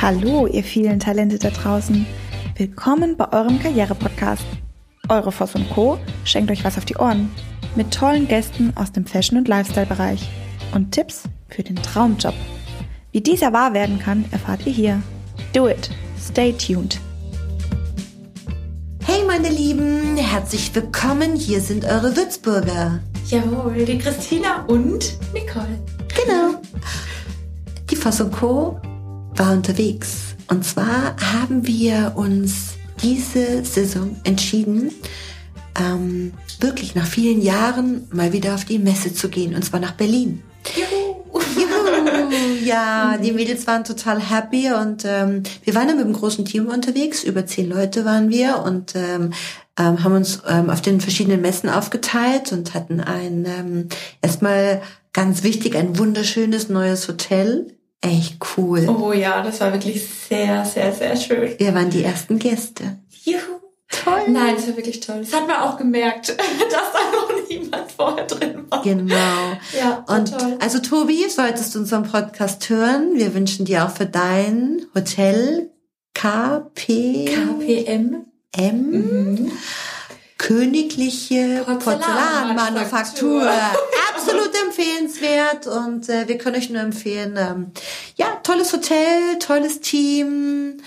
Hallo, ihr vielen Talente da draußen. Willkommen bei eurem Karriere-Podcast. Eure Voss und Co. schenkt euch was auf die Ohren. Mit tollen Gästen aus dem Fashion- und Lifestyle-Bereich. Und Tipps für den Traumjob. Wie dieser wahr werden kann, erfahrt ihr hier. Do it. Stay tuned. Hey meine Lieben, herzlich willkommen. Hier sind eure Würzburger. Jawohl, die Christina und Nicole. Genau. Die Voss und Co. war unterwegs. Und zwar haben wir uns diese Saison entschieden, ähm, wirklich nach vielen Jahren mal wieder auf die Messe zu gehen. Und zwar nach Berlin. Juhu. Juhu. Ja, die Mädels waren total happy und ähm, wir waren dann mit einem großen Team unterwegs. Über zehn Leute waren wir und ähm, ähm, haben uns ähm, auf den verschiedenen Messen aufgeteilt und hatten ein ähm, erstmal ganz wichtig ein wunderschönes neues Hotel. Echt cool. Oh ja, das war wirklich sehr, sehr, sehr schön. Wir waren die ersten Gäste. Juhu. Toll. Nein, das war wirklich toll. Das hat man auch gemerkt, dass da noch niemand vorher drin war. Genau. Ja, Und toll. also Tobi, solltest du unseren Podcast hören, wir wünschen dir auch für dein Hotel KP KPM. M Mhm. Königliche Porzellanmanufaktur. Porzellanmanufaktur. Absolut empfehlenswert und äh, wir können euch nur empfehlen. Ähm, ja, tolles Hotel, tolles Team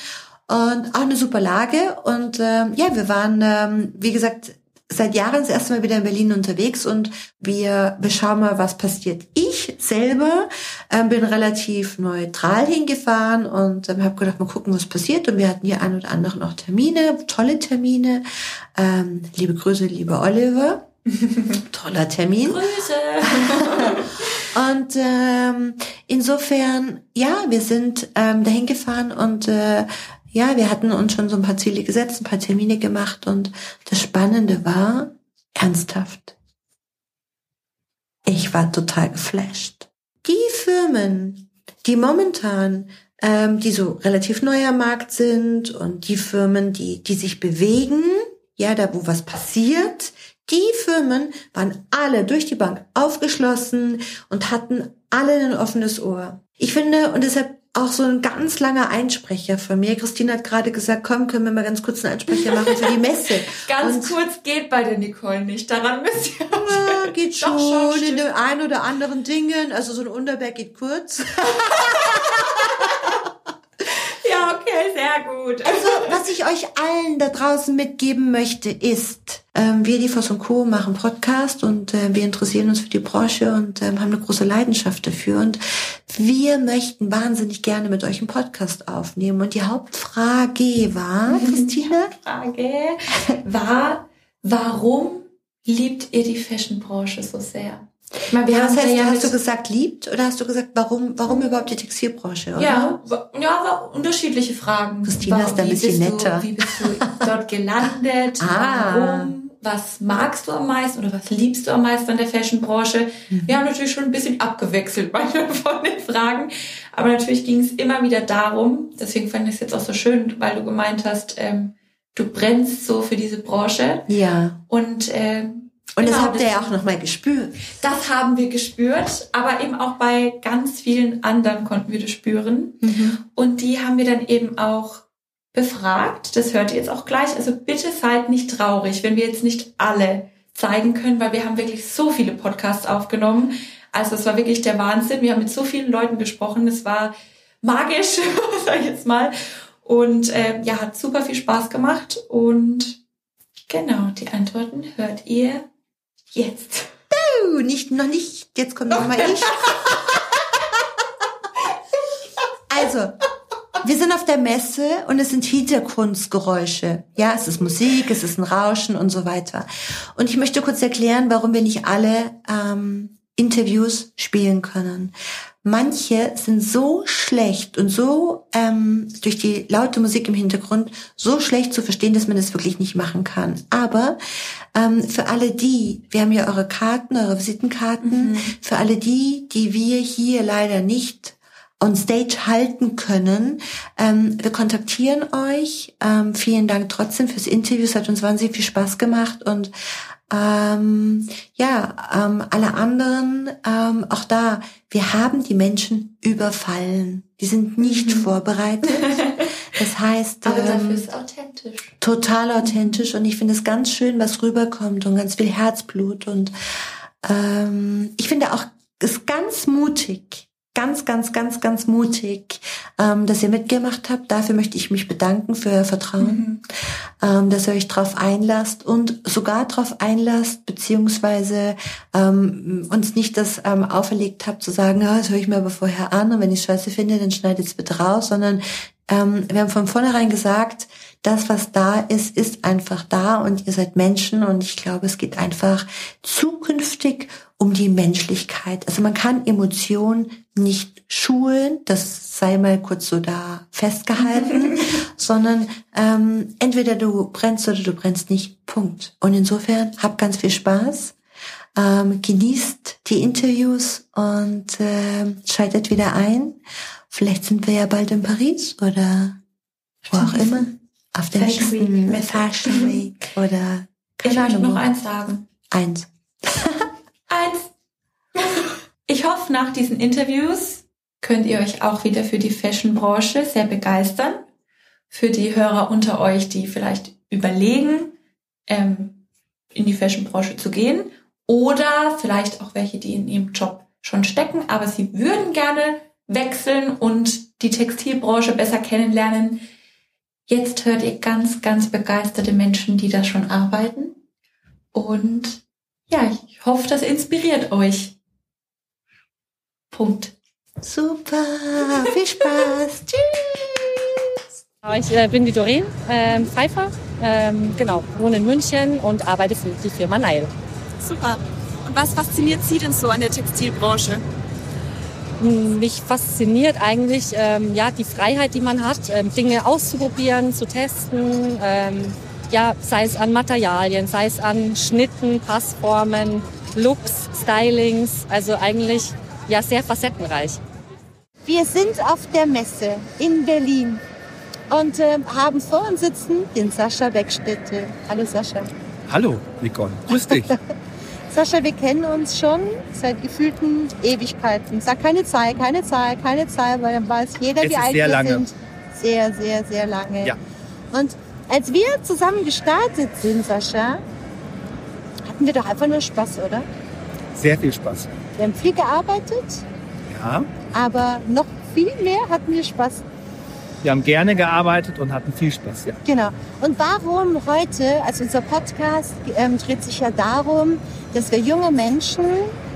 und auch eine super Lage. Und ähm, ja, wir waren, ähm, wie gesagt, seit Jahren das erste Mal wieder in Berlin unterwegs und wir, wir schauen mal, was passiert. Ich selber ähm, bin relativ neutral hingefahren und ähm, habe gedacht, mal gucken, was passiert. Und wir hatten hier ein oder andere noch Termine, tolle Termine. Ähm, liebe Grüße, lieber Oliver. Toller Termin. Grüße. Und ähm, insofern, ja, wir sind ähm, dahin gefahren und äh, ja, wir hatten uns schon so ein paar Ziele gesetzt, ein paar Termine gemacht und das Spannende war, ernsthaft. Ich war total geflasht. Die Firmen, die momentan, ähm, die so relativ neu am Markt sind und die Firmen, die, die sich bewegen, ja, da wo was passiert, die Firmen waren alle durch die Bank aufgeschlossen und hatten alle ein offenes Ohr. Ich finde, und deshalb auch so ein ganz langer Einsprecher von mir. Christine hat gerade gesagt, komm, können wir mal ganz kurz einen Einsprecher machen für die Messe. Ganz Und- kurz geht bei der Nicole nicht. Daran müsst ihr Ja, geht schon, Doch, schon, in den ein oder anderen Dingen. Also so ein Unterberg geht kurz. Ja, okay, sehr gut. Also, was ich euch allen da draußen mitgeben möchte, ist, ähm, wir, die Voss und Co. machen Podcast und äh, wir interessieren uns für die Branche und ähm, haben eine große Leidenschaft dafür. Und wir möchten wahnsinnig gerne mit euch einen Podcast aufnehmen. Und die Hauptfrage war, Christine? Frage war, warum liebt ihr die Fashionbranche so sehr? Ich meine, wir Ja, haben was heißt, ja hast du gesagt liebt oder hast du gesagt, warum, warum überhaupt die Textilbranche, oder? Ja, ja, aber unterschiedliche Fragen. Christina Wa- ist da ein bisschen netter. Du, wie bist du dort gelandet? Ah. Warum? Was magst du am meisten oder was liebst du am meisten an der Fashionbranche? Mhm. Wir haben natürlich schon ein bisschen abgewechselt manchmal von den Fragen. Aber natürlich ging es immer wieder darum, deswegen fand ich es jetzt auch so schön, weil du gemeint hast, ähm, du brennst so für diese Branche. Ja. Und, ähm, Und das genau, habt ihr ja auch nochmal gespürt. das haben wir gespürt, aber eben auch bei ganz vielen anderen konnten wir das spüren. Und die haben wir dann eben auch befragt. Das hört ihr jetzt auch gleich. Also bitte seid nicht traurig, wenn wir jetzt nicht alle zeigen können, weil wir haben wirklich so viele Podcasts aufgenommen. Also es war wirklich der Wahnsinn. Wir haben mit so vielen Leuten gesprochen. Es war magisch, sag ich jetzt mal. Und ähm, ja, hat super viel Spaß gemacht. Und genau, die Antworten hört ihr jetzt. Uh, nicht, noch nicht. Jetzt kommt noch mal ich. Also, wir sind auf der Messe und es sind Hintergrundgeräusche. Ja, es ist Musik, es ist ein Rauschen und so weiter. Und ich möchte kurz erklären, warum wir nicht alle ähm, Interviews spielen können. Manche sind so schlecht und so ähm, durch die laute Musik im Hintergrund so schlecht zu verstehen, dass man das wirklich nicht machen kann. Aber ähm, für alle die, wir haben ja eure Karten, eure Visitenkarten, für alle die, die wir hier leider nicht on stage halten können. Ähm, wir kontaktieren euch. Ähm, vielen Dank trotzdem fürs Interview. Es hat uns wahnsinnig viel Spaß gemacht und ähm, ja, ähm, alle anderen, ähm, auch da, wir haben die Menschen überfallen. Die sind nicht mhm. vorbereitet. Das heißt, aber dafür ähm, ist authentisch. Total authentisch und ich finde es ganz schön, was rüberkommt und ganz viel Herzblut und ähm, ich finde auch es ganz mutig, ganz, ganz, ganz, ganz mutig, ähm, dass ihr mitgemacht habt. Dafür möchte ich mich bedanken für euer Vertrauen, mhm. ähm, dass ihr euch darauf einlasst und sogar darauf einlasst, beziehungsweise ähm, uns nicht das ähm, auferlegt habt zu sagen, ja, das höre ich mir aber vorher an und wenn ich scheiße finde, dann schneidet es bitte raus, sondern ähm, wir haben von vornherein gesagt, das, was da ist, ist einfach da und ihr seid Menschen und ich glaube, es geht einfach zukünftig um die Menschlichkeit. Also man kann Emotionen nicht schulen, das sei mal kurz so da festgehalten, sondern ähm, entweder du brennst oder du brennst nicht. Punkt. Und insofern habt ganz viel Spaß, ähm, genießt die Interviews und äh, schaltet wieder ein. Vielleicht sind wir ja bald in Paris oder wo auch immer. Auf der Fashion nächsten Week. Fashion Week oder keine ich Ahnung. noch eins sagen. Eins. eins. Ich hoffe, nach diesen Interviews könnt ihr euch auch wieder für die Fashion-Branche sehr begeistern. Für die Hörer unter euch, die vielleicht überlegen, ähm, in die Fashion-Branche zu gehen. Oder vielleicht auch welche, die in ihrem Job schon stecken, aber sie würden gerne wechseln und die Textilbranche besser kennenlernen. Jetzt hört ihr ganz, ganz begeisterte Menschen, die da schon arbeiten. Und ja, ich hoffe, das inspiriert euch. Punkt. Super, viel Spaß. Tschüss. Ich äh, bin die Doreen äh, Pfeiffer, ähm, genau, wohne in München und arbeite für die Firma Nile. Super. Und was fasziniert Sie denn so an der Textilbranche? mich fasziniert eigentlich ähm, ja die Freiheit, die man hat, ähm, Dinge auszuprobieren, zu testen. Ja, sei es an Materialien, sei es an Schnitten, Passformen, Looks, Stylings. Also eigentlich ja sehr facettenreich. Wir sind auf der Messe in Berlin und äh, haben vor uns sitzen den Sascha Beckstätte. Hallo Sascha. Hallo Nicole, grüß dich. Sascha, wir kennen uns schon seit gefühlten Ewigkeiten. Sag keine Zahl, keine Zahl, keine Zahl, weil dann weiß jeder, es wie alt wir lange. sind. Sehr, sehr, sehr lange. Ja. Und als wir zusammen gestartet sind, Sascha, hatten wir doch einfach nur Spaß, oder? Sehr viel Spaß. Wir haben viel gearbeitet. Ja. Aber noch viel mehr hatten wir Spaß. Wir haben gerne gearbeitet und hatten viel Spaß, ja. Genau. Und warum heute, also unser Podcast ähm, dreht sich ja darum, dass wir junge Menschen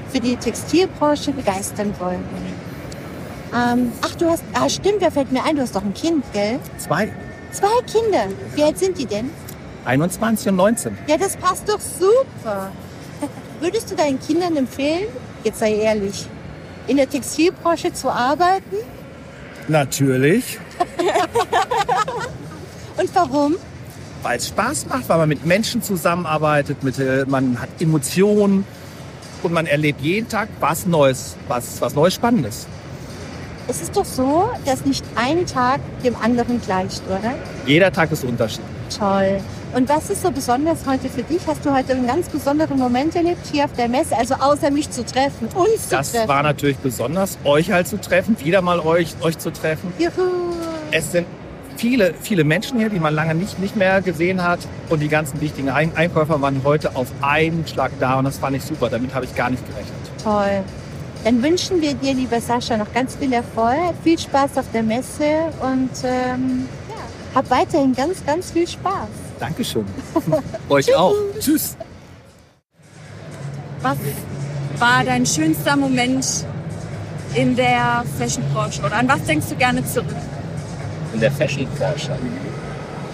für die Textilbranche begeistern wollen. Ähm, ach, du hast, ah, stimmt, wer fällt mir ein? Du hast doch ein Kind, gell? Zwei. Zwei Kinder. Wie alt sind die denn? 21 und 19. Ja, das passt doch super. Würdest du deinen Kindern empfehlen, jetzt sei ehrlich, in der Textilbranche zu arbeiten? Natürlich. und warum? weil es Spaß macht, weil man mit Menschen zusammenarbeitet, mit, äh, man hat Emotionen und man erlebt jeden Tag was Neues, was, was Neues Spannendes. Es ist doch so, dass nicht ein Tag dem anderen gleicht, oder? Jeder Tag ist unterschiedlich. Toll. Und was ist so besonders heute für dich? Hast du heute einen ganz besonderen Moment erlebt hier auf der Messe? Also außer mich zu treffen, uns das zu treffen. Das war natürlich besonders, euch halt zu treffen, wieder mal euch, euch zu treffen. Juhu. Es sind viele, viele Menschen hier, die man lange nicht, nicht mehr gesehen hat. Und die ganzen wichtigen Einkäufer waren heute auf einen Schlag da und das fand ich super. Damit habe ich gar nicht gerechnet. Toll. Dann wünschen wir dir, lieber Sascha, noch ganz viel Erfolg, viel Spaß auf der Messe und ähm, ja, hab weiterhin ganz, ganz viel Spaß. Dankeschön. Euch auch. Tschüss. Was war dein schönster Moment in der Fashionbranche oder an was denkst du gerne zurück? in der Fashion-Branche.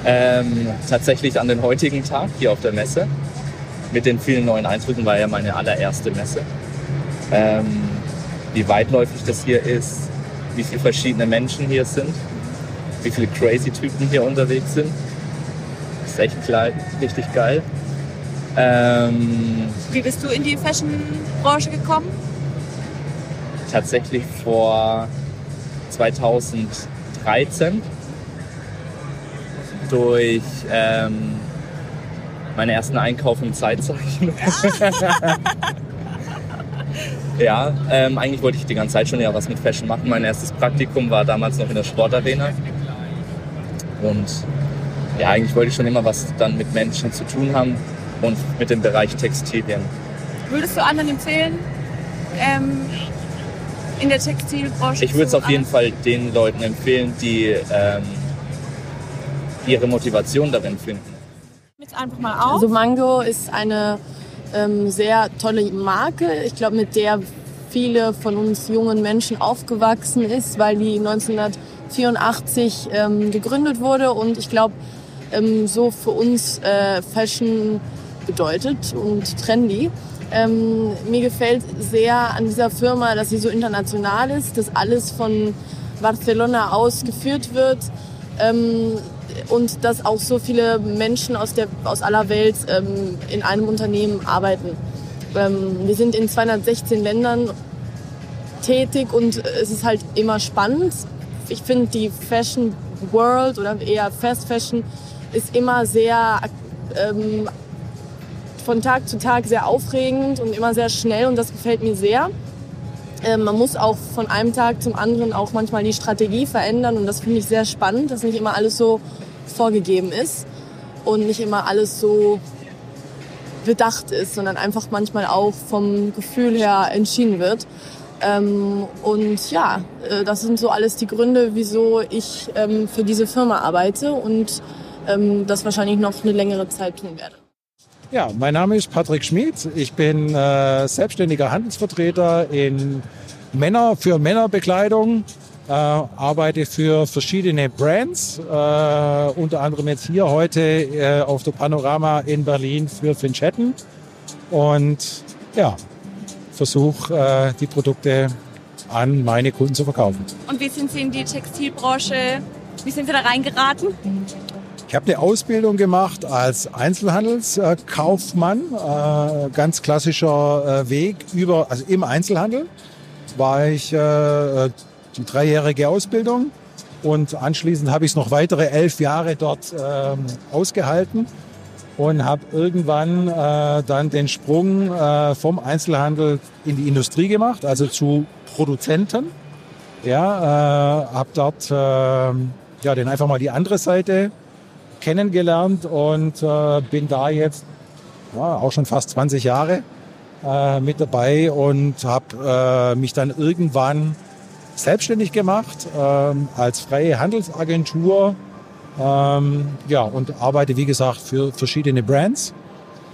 Ähm, tatsächlich an den heutigen Tag hier auf der Messe. Mit den vielen neuen Eindrücken war ja meine allererste Messe. Ähm, wie weitläufig das hier ist, wie viele verschiedene Menschen hier sind, wie viele crazy Typen hier unterwegs sind. Das ist echt klein, richtig geil. Ähm, wie bist du in die Fashion-Branche gekommen? Tatsächlich vor 2000 2013 durch ähm, Meine ersten Einkauf im Zeitzeichen. ja, ähm, eigentlich wollte ich die ganze Zeit schon ja was mit Fashion machen. Mein erstes Praktikum war damals noch in der Sportarena. Und ja, eigentlich wollte ich schon immer was dann mit Menschen zu tun haben und mit dem Bereich Textilien. Würdest du anderen empfehlen, ähm, in der Textilbranche Ich würde es auf jeden Fall den Leuten empfehlen, die ähm, ihre Motivation darin finden. Jetzt einfach mal auf. Also Mango ist eine ähm, sehr tolle Marke. Ich glaube, mit der viele von uns jungen Menschen aufgewachsen ist, weil die 1984 ähm, gegründet wurde und ich glaube, ähm, so für uns äh, Fashion bedeutet und trendy. Ähm, mir gefällt sehr an dieser Firma, dass sie so international ist, dass alles von Barcelona aus geführt wird. Ähm, und dass auch so viele Menschen aus, der, aus aller Welt ähm, in einem Unternehmen arbeiten. Ähm, wir sind in 216 Ländern tätig und es ist halt immer spannend. Ich finde die Fashion World oder eher Fast Fashion ist immer sehr ähm, von Tag zu Tag sehr aufregend und immer sehr schnell und das gefällt mir sehr. Ähm, man muss auch von einem Tag zum anderen auch manchmal die Strategie verändern und das finde ich sehr spannend, dass nicht immer alles so vorgegeben ist und nicht immer alles so bedacht ist, sondern einfach manchmal auch vom Gefühl her entschieden wird. Ähm, und ja, äh, das sind so alles die Gründe, wieso ich ähm, für diese Firma arbeite und ähm, das wahrscheinlich noch eine längere Zeit tun werde. Ja, mein Name ist Patrick Schmid. Ich bin äh, selbstständiger Handelsvertreter in Männer für Männerbekleidung, äh, arbeite für verschiedene Brands, äh, unter anderem jetzt hier heute äh, auf der Panorama in Berlin für Finchetten und ja, versuche äh, die Produkte an meine Kunden zu verkaufen. Und wie sind Sie in die Textilbranche, wie sind Sie da reingeraten? Ich habe eine Ausbildung gemacht als Einzelhandelskaufmann, äh, ganz klassischer äh, Weg über, also im Einzelhandel war ich äh, die dreijährige Ausbildung und anschließend habe ich es noch weitere elf Jahre dort ähm, ausgehalten und habe irgendwann äh, dann den Sprung äh, vom Einzelhandel in die Industrie gemacht, also zu Produzenten. Ja, äh, habe dort äh, ja, den einfach mal die andere Seite kennengelernt und äh, bin da jetzt ja, auch schon fast 20 Jahre äh, mit dabei und habe äh, mich dann irgendwann selbstständig gemacht ähm, als freie Handelsagentur. Ähm, ja, und arbeite, wie gesagt, für verschiedene Brands.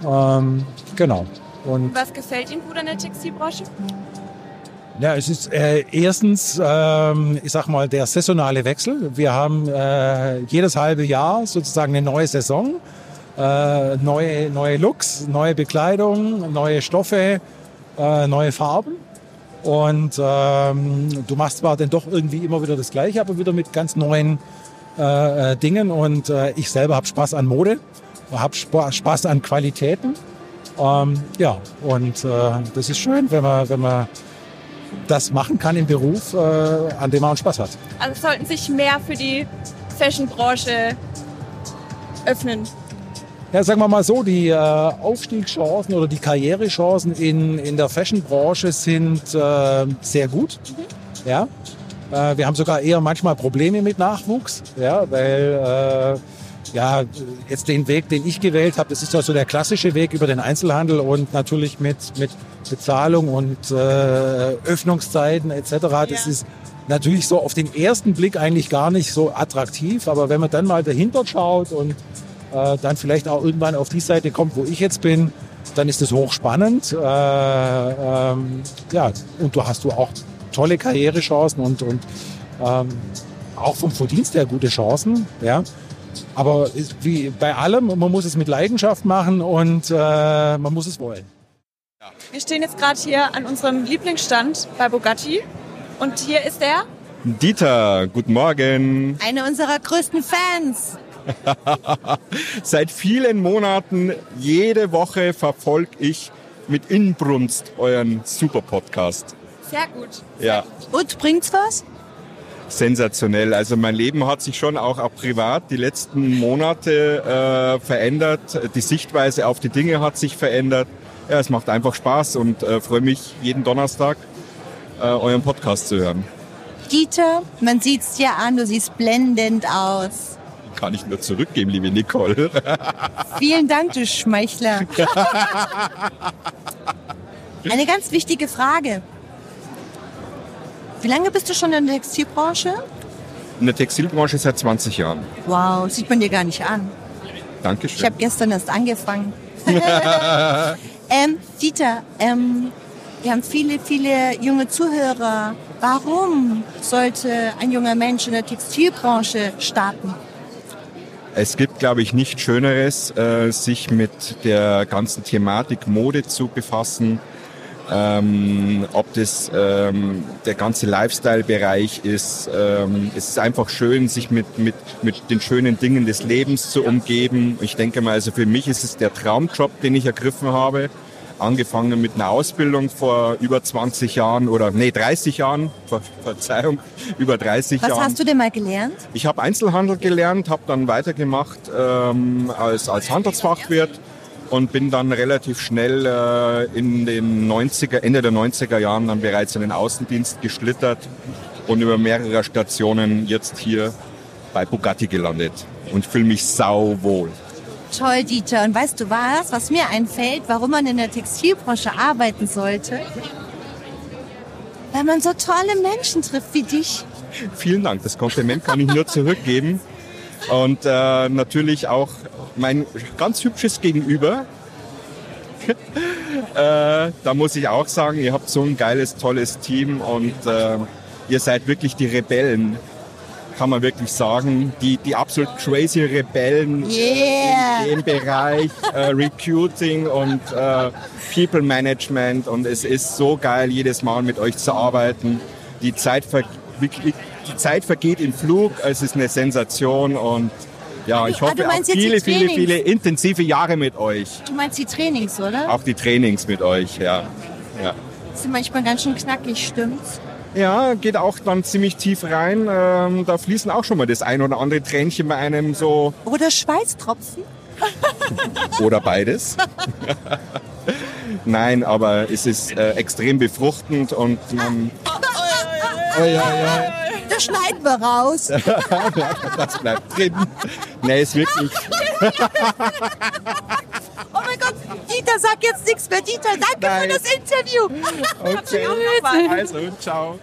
Ähm, genau. Und Was gefällt Ihnen gut an der Textilbranche? ja, es ist äh, erstens, ähm, ich sag mal, der saisonale Wechsel. Wir haben äh, jedes halbe Jahr sozusagen eine neue Saison, äh, neue, neue Looks, neue Bekleidung, neue Stoffe, äh, neue Farben. Und ähm, du machst zwar dann doch irgendwie immer wieder das Gleiche, aber wieder mit ganz neuen äh, äh, Dingen. Und äh, ich selber habe Spaß an Mode, habe Spaß an Qualitäten. Ähm, ja, und äh, das ist schön, wenn man, wenn man das machen kann im Beruf, äh, an dem man Spaß hat. Also sollten sich mehr für die Fashionbranche öffnen. Ja, sagen wir mal so, die äh, Aufstiegschancen oder die Karrierechancen in, in der Fashionbranche sind äh, sehr gut. Ja. Äh, wir haben sogar eher manchmal Probleme mit Nachwuchs, ja, weil äh, ja, jetzt den Weg, den ich gewählt habe, das ist ja so der klassische Weg über den Einzelhandel und natürlich mit, mit Bezahlung und äh, Öffnungszeiten etc. Das ist natürlich so auf den ersten Blick eigentlich gar nicht so attraktiv, aber wenn man dann mal dahinter schaut und äh, dann vielleicht auch irgendwann auf die Seite kommt, wo ich jetzt bin, dann ist es hochspannend. Äh, ähm, ja, und du hast du auch tolle Karrierechancen und, und ähm, auch vom Verdienst her gute Chancen. Ja. Aber wie bei allem, man muss es mit Leidenschaft machen und äh, man muss es wollen. Wir stehen jetzt gerade hier an unserem Lieblingsstand bei Bugatti. Und hier ist er, Dieter, guten Morgen. Eine unserer größten Fans. Seit vielen Monaten, jede Woche verfolge ich mit Inbrunst euren super Podcast. sehr gut. Ja. Und bringt's was? sensationell. Also mein Leben hat sich schon auch, auch privat die letzten Monate äh, verändert. Die Sichtweise auf die Dinge hat sich verändert. Ja, es macht einfach Spaß und äh, freue mich jeden Donnerstag äh, euren Podcast zu hören. Dieter, man sieht's dir an, du siehst blendend aus. Kann ich nur zurückgeben, liebe Nicole. Vielen Dank, du Schmeichler. Eine ganz wichtige Frage. Wie lange bist du schon in der Textilbranche? In der Textilbranche seit 20 Jahren. Wow, sieht man dir gar nicht an. Dankeschön. Ich habe gestern erst angefangen. ähm, Dieter, ähm, wir haben viele, viele junge Zuhörer. Warum sollte ein junger Mensch in der Textilbranche starten? Es gibt, glaube ich, nichts Schöneres, äh, sich mit der ganzen Thematik Mode zu befassen. Ähm, ob das ähm, der ganze Lifestyle-Bereich ist. Ähm, es ist einfach schön, sich mit, mit, mit den schönen Dingen des Lebens zu umgeben. Ich denke mal, also für mich ist es der Traumjob, den ich ergriffen habe. Angefangen mit einer Ausbildung vor über 20 Jahren oder nee 30 Jahren, Ver Verzeihung, über 30 Was Jahren. hast du denn mal gelernt? Ich habe Einzelhandel gelernt, habe dann weitergemacht ähm, als, als Handelsfachwirt und bin dann relativ schnell äh, in den 90er, Ende der 90er Jahren dann bereits in den Außendienst geschlittert und über mehrere Stationen jetzt hier bei Bugatti gelandet und fühle mich sauwohl. Toll, Dieter. Und weißt du was, was mir einfällt, warum man in der Textilbranche arbeiten sollte? Weil man so tolle Menschen trifft wie dich. Vielen Dank, das Kompliment kann ich nur zurückgeben. Und äh, natürlich auch mein ganz hübsches Gegenüber. äh, da muss ich auch sagen, ihr habt so ein geiles, tolles Team und äh, ihr seid wirklich die Rebellen, kann man wirklich sagen. Die, die absolut crazy Rebellen Yeah. in dem Bereich äh, Recruiting und äh, People Management. Und es ist so geil, jedes Mal mit euch zu arbeiten. Die Zeit, ver die Zeit vergeht im Flug, es ist eine Sensation und ja, ich Ah, hoffe du auf viele, viele, viele intensive Jahre mit euch. Du meinst die Trainings, oder? Auch die Trainings mit euch, ja. ja. Das sind manchmal ganz schön knackig, stimmt's? Ja, geht auch dann ziemlich tief rein. Ähm, da fließen auch schon mal das ein oder andere Tränchen bei einem so Oder Schweißtropfen? oder beides. Nein, aber es ist äh, extrem befruchtend und man, Das schneiden wir raus. das bleibt drin. Nee, ist wirklich. Oh mein Gott, Dieter, sag jetzt nichts mehr. Dieter, danke Nein. für das Interview. Okay. Also, ciao.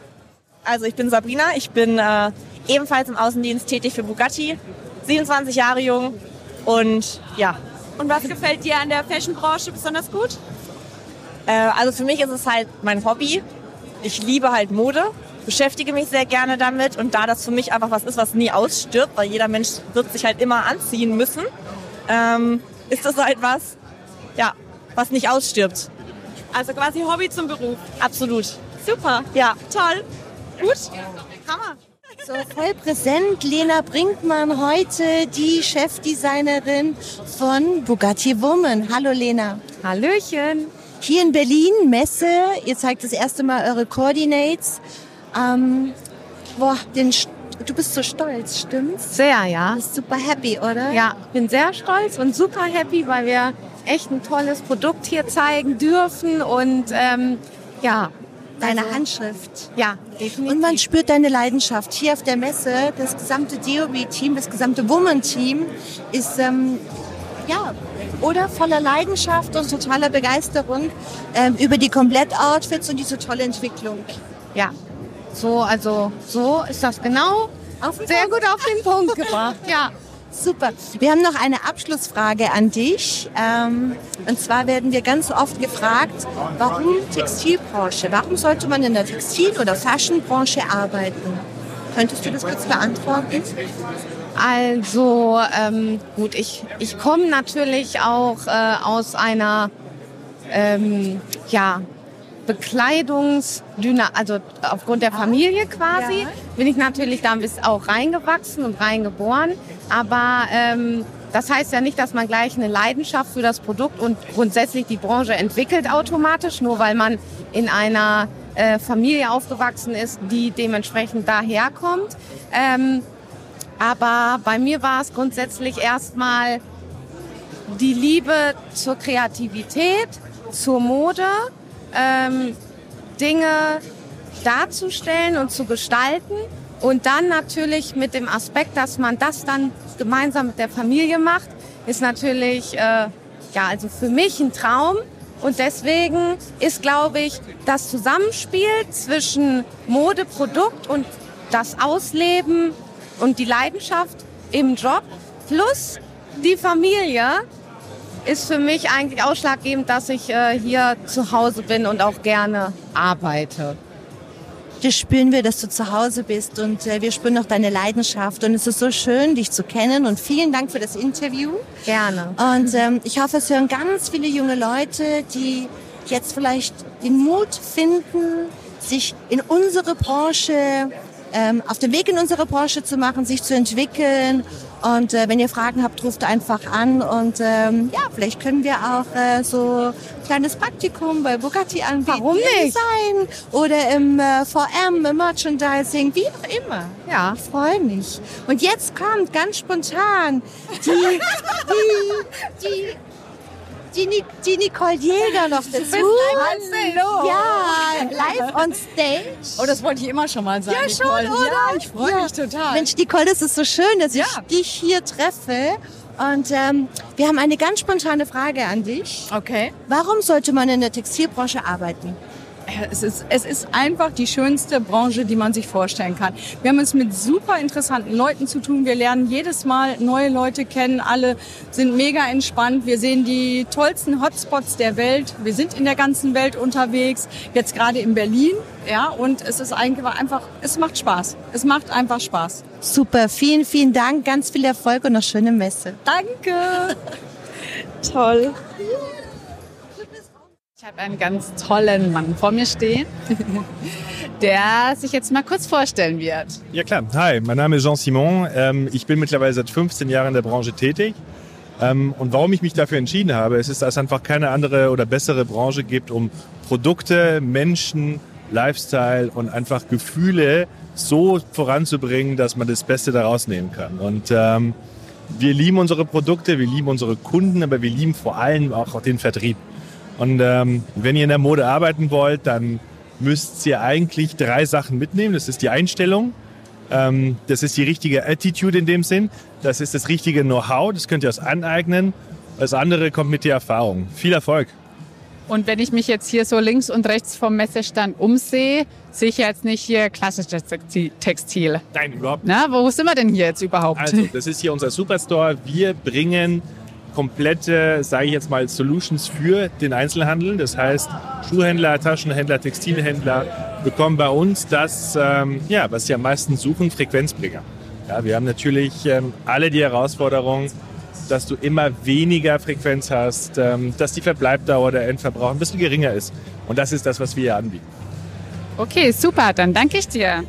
Also ich bin Sabrina, ich bin äh, ebenfalls im Außendienst tätig für Bugatti, 27 Jahre jung und ja. Und was gefällt dir an der Fashionbranche besonders gut? Äh, also für mich ist es halt mein Hobby. Ich liebe halt Mode, beschäftige mich sehr gerne damit und da das für mich einfach was ist, was nie ausstirbt, weil jeder Mensch wird sich halt immer anziehen müssen, ähm, ist das halt was, ja, was nicht ausstirbt. Also quasi Hobby zum Beruf. Absolut. Super. Ja. Toll. Gut. Hammer. So, voll präsent, Lena Brinkmann, heute die Chefdesignerin von Bugatti Woman. Hallo Lena. Hallöchen. Hier in Berlin, Messe, ihr zeigt das erste Mal eure Coordinates. Ähm, boah, den, St- du bist so stolz, stimmt's? Sehr, ja. Bist super happy, oder? Ja, ich bin sehr stolz und super happy, weil wir echt ein tolles Produkt hier zeigen dürfen und ähm, ja. Deine also- Handschrift. Ja, definitiv. Und man spürt deine Leidenschaft. Hier auf der Messe, das gesamte DOB-Team, das gesamte Woman-Team ist, ähm, ja, oder voller Leidenschaft und totaler Begeisterung ähm, über die Komplett-Outfits und diese tolle Entwicklung. Ja, so, also so ist das genau sehr gut auf den Punkt gebracht. Ja. Super. Wir haben noch eine Abschlussfrage an dich. Ähm, und zwar werden wir ganz oft gefragt, warum Textilbranche? Warum sollte man in der Textil- oder Fashionbranche arbeiten? Könntest du das kurz beantworten? Also ähm, gut, ich, ich komme natürlich auch äh, aus einer ähm, ja, Bekleidungsdüna, also aufgrund der Familie quasi, bin ich natürlich da auch reingewachsen und reingeboren. Aber ähm, das heißt ja nicht, dass man gleich eine Leidenschaft für das Produkt und grundsätzlich die Branche entwickelt automatisch, nur weil man in einer äh, Familie aufgewachsen ist, die dementsprechend daherkommt. Ähm, aber bei mir war es grundsätzlich erstmal die Liebe zur Kreativität, zur Mode, ähm, Dinge darzustellen und zu gestalten. Und dann natürlich mit dem Aspekt, dass man das dann gemeinsam mit der Familie macht, ist natürlich, äh, ja, also für mich ein Traum. Und deswegen ist, glaube ich, das Zusammenspiel zwischen Modeprodukt und das Ausleben und die Leidenschaft im Job plus die Familie ist für mich eigentlich ausschlaggebend, dass ich äh, hier zu Hause bin und auch gerne arbeite. Das spüren wir, dass du zu Hause bist und äh, wir spüren auch deine Leidenschaft und es ist so schön, dich zu kennen und vielen Dank für das Interview. Gerne. Und ähm, ich hoffe, es hören ganz viele junge Leute, die jetzt vielleicht den Mut finden, sich in unsere Branche ähm, auf den Weg in unsere Branche zu machen, sich zu entwickeln. Und äh, wenn ihr Fragen habt, ruft einfach an und ähm, ja, vielleicht können wir auch äh, so ein kleines Praktikum bei Bugatti anbieten. Warum nicht? Design oder im äh, VM, im Merchandising, wie auch immer. Ja. Ich freue mich. Und jetzt kommt ganz spontan die, die, die die, die Nicole Jäger noch dazu. Hallo. Ja, live on stage. Oh, das wollte ich immer schon mal sagen. Ja, schon, Nicole. oder? Ja, ich freue Ja. mich total. Mensch, Nicole, das ist so schön, dass Ja. ich dich hier treffe. Und ähm, wir haben eine ganz spontane Frage an dich. Okay. Warum sollte man in der Textilbranche arbeiten? Es ist, es ist einfach die schönste Branche, die man sich vorstellen kann. Wir haben es mit super interessanten Leuten zu tun. Wir lernen jedes Mal neue Leute kennen. Alle sind mega entspannt. Wir sehen die tollsten Hotspots der Welt. Wir sind in der ganzen Welt unterwegs. Jetzt gerade in Berlin. Ja, und es ist eigentlich einfach, es macht Spaß. Es macht einfach Spaß. Super, vielen, vielen Dank. Ganz viel Erfolg und noch schöne Messe. Danke. Toll. Ich habe einen ganz tollen Mann vor mir stehen, der sich jetzt mal kurz vorstellen wird. Ja klar, hi, mein Name ist Jean Simon. Ähm, ich bin mittlerweile seit 15 Jahren in der Branche tätig. Ähm, und warum ich mich dafür entschieden habe, ist, dass es einfach keine andere oder bessere Branche gibt, um Produkte, Menschen, Lifestyle und einfach Gefühle so voranzubringen, dass man das Beste daraus nehmen kann. Und ähm, wir lieben unsere Produkte, wir lieben unsere Kunden, aber wir lieben vor allem auch den Vertrieb. Und ähm, wenn ihr in der Mode arbeiten wollt, dann müsst ihr eigentlich drei Sachen mitnehmen. Das ist die Einstellung, ähm, das ist die richtige Attitude in dem Sinn, das ist das richtige Know-how, das könnt ihr euch aneignen. Das andere kommt mit der Erfahrung. Viel Erfolg! Und wenn ich mich jetzt hier so links und rechts vom Messestand umsehe, sehe ich jetzt nicht hier klassisches Texti- Textil. Nein, überhaupt nicht. Na, wo sind wir denn hier jetzt überhaupt? Also, das ist hier unser Superstore. Wir bringen komplette, sage ich jetzt mal, Solutions für den Einzelhandel. Das heißt, Schuhhändler, Taschenhändler, Textilhändler bekommen bei uns das, ähm, ja, was sie am meisten suchen, Frequenzbringer. Ja, wir haben natürlich ähm, alle die Herausforderung, dass du immer weniger Frequenz hast, ähm, dass die Verbleibdauer der Endverbrauch ein bisschen geringer ist. Und das ist das, was wir hier anbieten. Okay, super, dann danke ich dir.